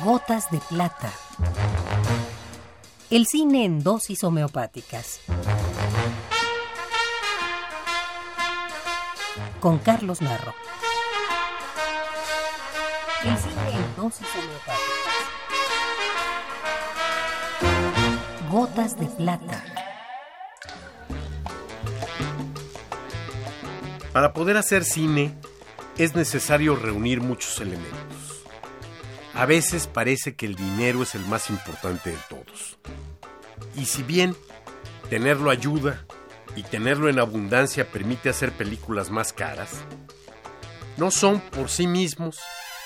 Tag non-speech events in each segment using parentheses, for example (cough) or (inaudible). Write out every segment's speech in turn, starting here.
Gotas de plata. El cine en dosis homeopáticas. Con Carlos Narro. El cine en dosis homeopáticas. Gotas de plata. Para poder hacer cine es necesario reunir muchos elementos. A veces parece que el dinero es el más importante de todos. Y si bien tenerlo ayuda y tenerlo en abundancia permite hacer películas más caras, no son por sí mismos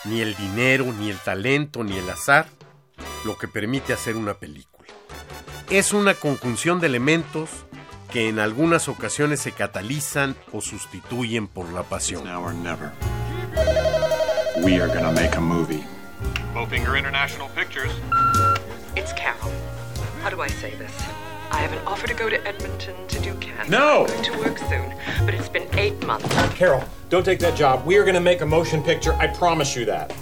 ni el dinero, ni el talento, ni el azar lo que permite hacer una película. Es una conjunción de elementos que en algunas ocasiones se catalizan o sustituyen por la pasión. We are gonna make a movie. Bowfinger International Pictures. It's Carol. How do I say this? I have an offer to go to Edmonton to do cancer. No! I'm going to work soon, but it's been eight months. Carol, don't take that job. We are going to make a motion picture. I promise you that.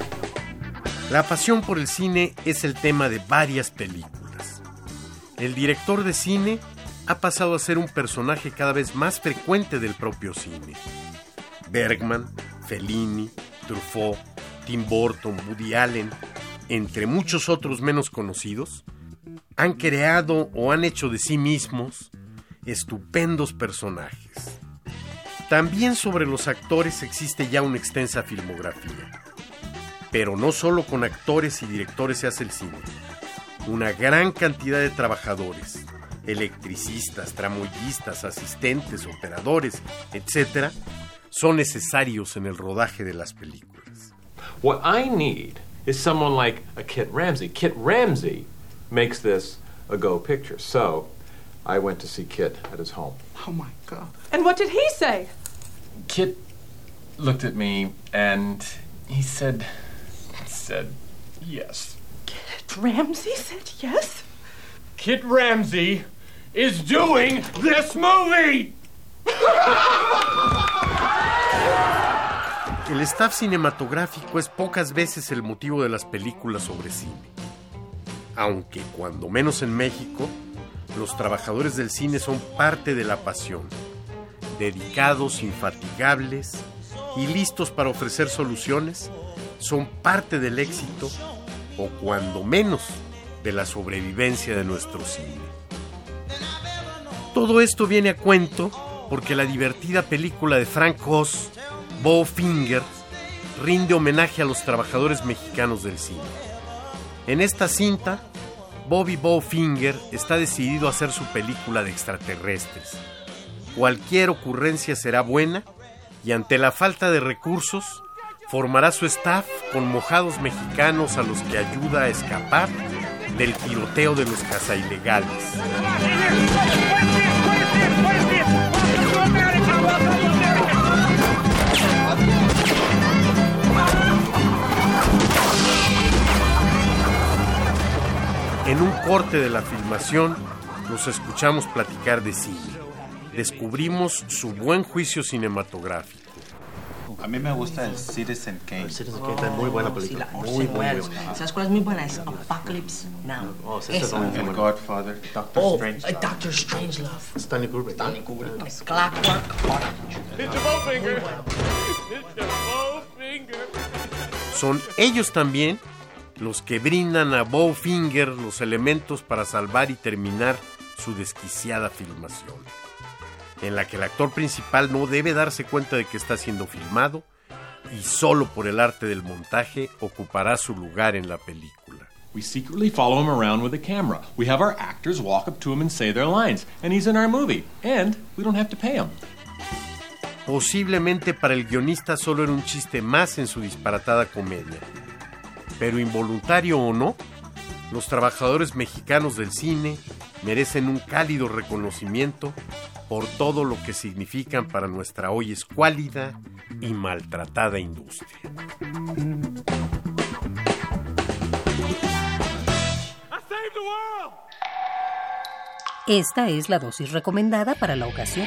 La pasión por el cine es el tema de varias películas. El director de cine ha pasado a ser un personaje cada vez más frecuente del propio cine. Bergman, Fellini, Truffaut, Tim Burton, Woody Allen, entre muchos otros menos conocidos, han creado o han hecho de sí mismos estupendos personajes. También sobre los actores existe ya una extensa filmografía. Pero no solo con actores y directores se hace el cine. Una gran cantidad de trabajadores, electricistas, tramoyistas, asistentes, operadores, etc., son necesarios en el rodaje de las películas. What I need is someone like a Kit Ramsey. Kit Ramsey makes this a go picture. So I went to see Kit at his home. Oh my God. And what did he say? Kit looked at me and he said, said yes. Kit Ramsey said yes? Kit Ramsey is doing this movie! (laughs) El staff cinematográfico es pocas veces el motivo de las películas sobre cine. Aunque, cuando menos en México, los trabajadores del cine son parte de la pasión, dedicados, infatigables y listos para ofrecer soluciones, son parte del éxito o cuando menos de la sobrevivencia de nuestro cine. Todo esto viene a cuento porque la divertida película de Frank Oz, Bowfinger, rinde homenaje a los trabajadores mexicanos del cine. En esta cinta, Bobby Bowfinger está decidido a hacer su película de extraterrestres. Cualquier ocurrencia será buena y ante la falta de recursos, formará su staff con mojados mexicanos a los que ayuda a escapar del tiroteo de los cazailegales. En un corte de la filmación, los escuchamos platicar de cine. Descubrimos su buen juicio cinematográfico. A mí me gusta el Citizen Kane. Citizen Kane, muy buena película. Muy, muy buena. ¿Sabes cuál es muy buena? Es Apocalypse Now. Oh, sí, también El buena. Godfather. Doctor Oh, Strange. eh, Doctor Strangelove. Stanley Kubrick. Stanley Kubrick. Clockwork Orange. It's a Bowfinger! It's a Bowfinger! Son ellos también los que brindan a Bowfinger los elementos para salvar y terminar su desquiciada filmación, en la que el actor principal no debe darse cuenta de que está siendo filmado y solo por el arte del montaje ocupará su lugar en la película. We secretly follow him around with a camera. We have our actors walk up to him and say their lines, and he's in our movie. And we don't have to pay him. Posiblemente para el guionista solo era un chiste más en su disparatada comedia. Pero involuntario o no, los trabajadores mexicanos del cine merecen un cálido reconocimiento por todo lo que significan para nuestra hoy escuálida y maltratada industria. Esta es la dosis recomendada para la ocasión.